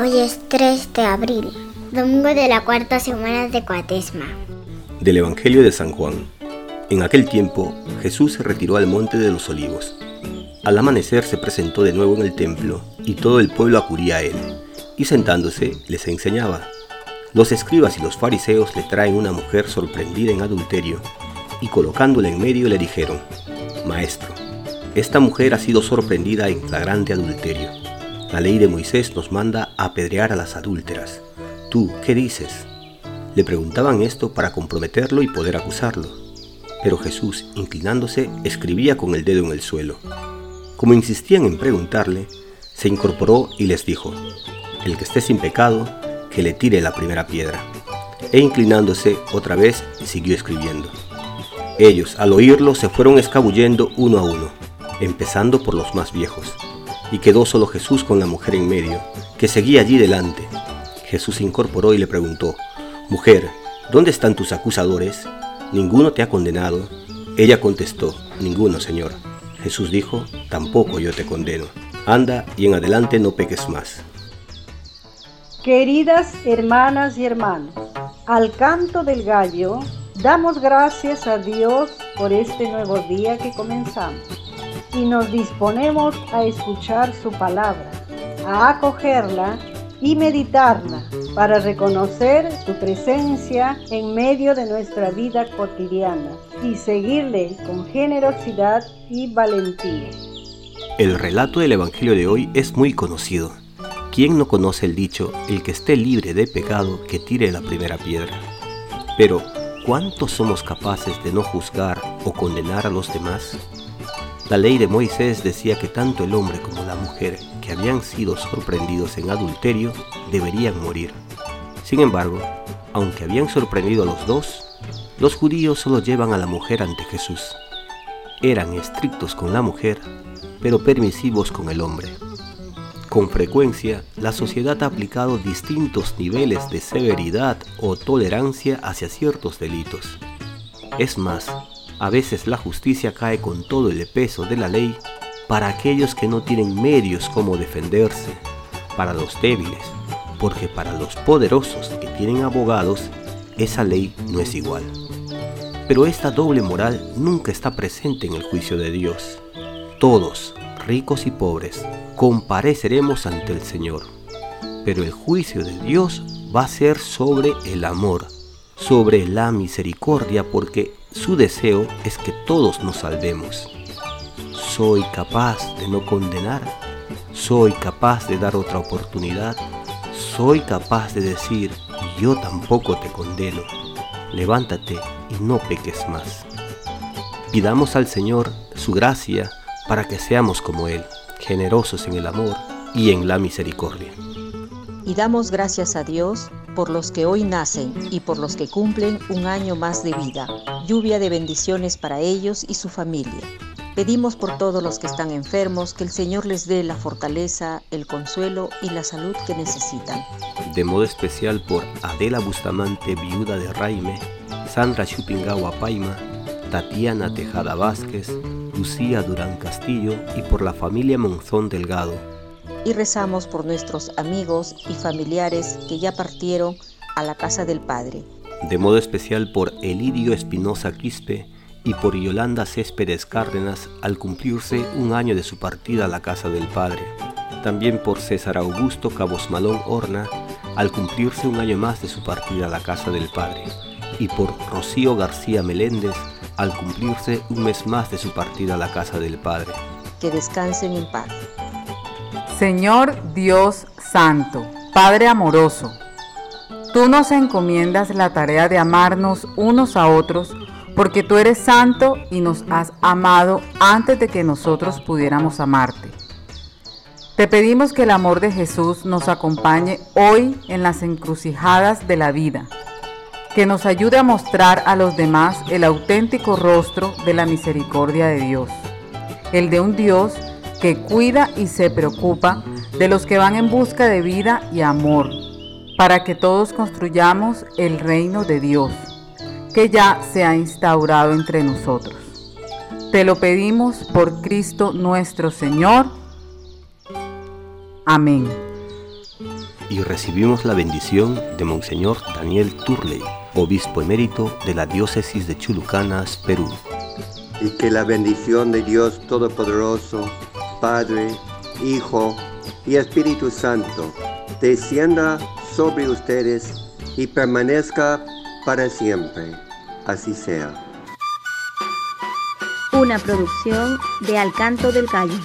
Hoy es 3 de abril, domingo de la cuarta semana de Cuaresma. Del Evangelio de San Juan. En aquel tiempo, Jesús se retiró al monte de los olivos. Al amanecer se presentó de nuevo en el templo y todo el pueblo acudía a él, y sentándose les enseñaba. Los escribas y los fariseos le traen una mujer sorprendida en adulterio, y colocándola en medio le dijeron, Maestro, esta mujer ha sido sorprendida en flagrante adulterio. La ley de Moisés nos manda a apedrear a las adúlteras. ¿Tú qué dices? Le preguntaban esto para comprometerlo y poder acusarlo. Pero Jesús, inclinándose, escribía con el dedo en el suelo. Como insistían en preguntarle, se incorporó y les dijo, El que esté sin pecado, que le tire la primera piedra. E inclinándose otra vez, siguió escribiendo. Ellos, al oírlo, se fueron escabullendo uno a uno empezando por los más viejos. Y quedó solo Jesús con la mujer en medio, que seguía allí delante. Jesús se incorporó y le preguntó, Mujer, ¿dónde están tus acusadores? ¿Ninguno te ha condenado? Ella contestó, Ninguno, Señor. Jesús dijo, Tampoco yo te condeno. Anda y en adelante no peques más. Queridas hermanas y hermanos, al canto del gallo, damos gracias a Dios por este nuevo día que comenzamos y nos disponemos a escuchar su palabra, a acogerla y meditarla para reconocer su presencia en medio de nuestra vida cotidiana y seguirle con generosidad y valentía. El relato del Evangelio de hoy es muy conocido. ¿Quién no conoce el dicho, el que esté libre de pecado, que tire la primera piedra? Pero, ¿cuántos somos capaces de no juzgar o condenar a los demás? La ley de Moisés decía que tanto el hombre como la mujer que habían sido sorprendidos en adulterio deberían morir. Sin embargo, aunque habían sorprendido a los dos, los judíos solo llevan a la mujer ante Jesús. Eran estrictos con la mujer, pero permisivos con el hombre. Con frecuencia, la sociedad ha aplicado distintos niveles de severidad o tolerancia hacia ciertos delitos. Es más, a veces la justicia cae con todo el peso de la ley para aquellos que no tienen medios como defenderse, para los débiles, porque para los poderosos que tienen abogados, esa ley no es igual. Pero esta doble moral nunca está presente en el juicio de Dios. Todos, ricos y pobres, compareceremos ante el Señor. Pero el juicio de Dios va a ser sobre el amor, sobre la misericordia, porque su deseo es que todos nos salvemos. Soy capaz de no condenar. Soy capaz de dar otra oportunidad. Soy capaz de decir, yo tampoco te condeno. Levántate y no peques más. Pidamos al Señor su gracia para que seamos como Él, generosos en el amor y en la misericordia. Y damos gracias a Dios por los que hoy nacen y por los que cumplen un año más de vida. Lluvia de bendiciones para ellos y su familia. Pedimos por todos los que están enfermos que el Señor les dé la fortaleza, el consuelo y la salud que necesitan. De modo especial por Adela Bustamante, viuda de Raime, Sandra Chupingawa Paima, Tatiana Tejada Vázquez, Lucía Durán Castillo y por la familia Monzón Delgado, y rezamos por nuestros amigos y familiares que ya partieron a la casa del Padre. De modo especial por Elidio Espinosa Quispe y por Yolanda Céspedes Cárdenas al cumplirse un año de su partida a la casa del Padre. También por César Augusto Cabos Malón Horna al cumplirse un año más de su partida a la casa del Padre. Y por Rocío García Meléndez al cumplirse un mes más de su partida a la casa del Padre. Que descansen en paz. Señor Dios Santo, Padre amoroso, tú nos encomiendas la tarea de amarnos unos a otros porque tú eres santo y nos has amado antes de que nosotros pudiéramos amarte. Te pedimos que el amor de Jesús nos acompañe hoy en las encrucijadas de la vida, que nos ayude a mostrar a los demás el auténtico rostro de la misericordia de Dios, el de un Dios que cuida y se preocupa de los que van en busca de vida y amor, para que todos construyamos el reino de Dios, que ya se ha instaurado entre nosotros. Te lo pedimos por Cristo nuestro Señor. Amén. y recibimos la bendición de Monseñor Daniel Turley, obispo emérito de la diócesis de Chulucanas, Perú. Y que la bendición de Dios Todopoderoso, Padre, Hijo y Espíritu Santo, descienda sobre ustedes y permanezca para siempre. Así sea. Una producción de Alcanto del Calle.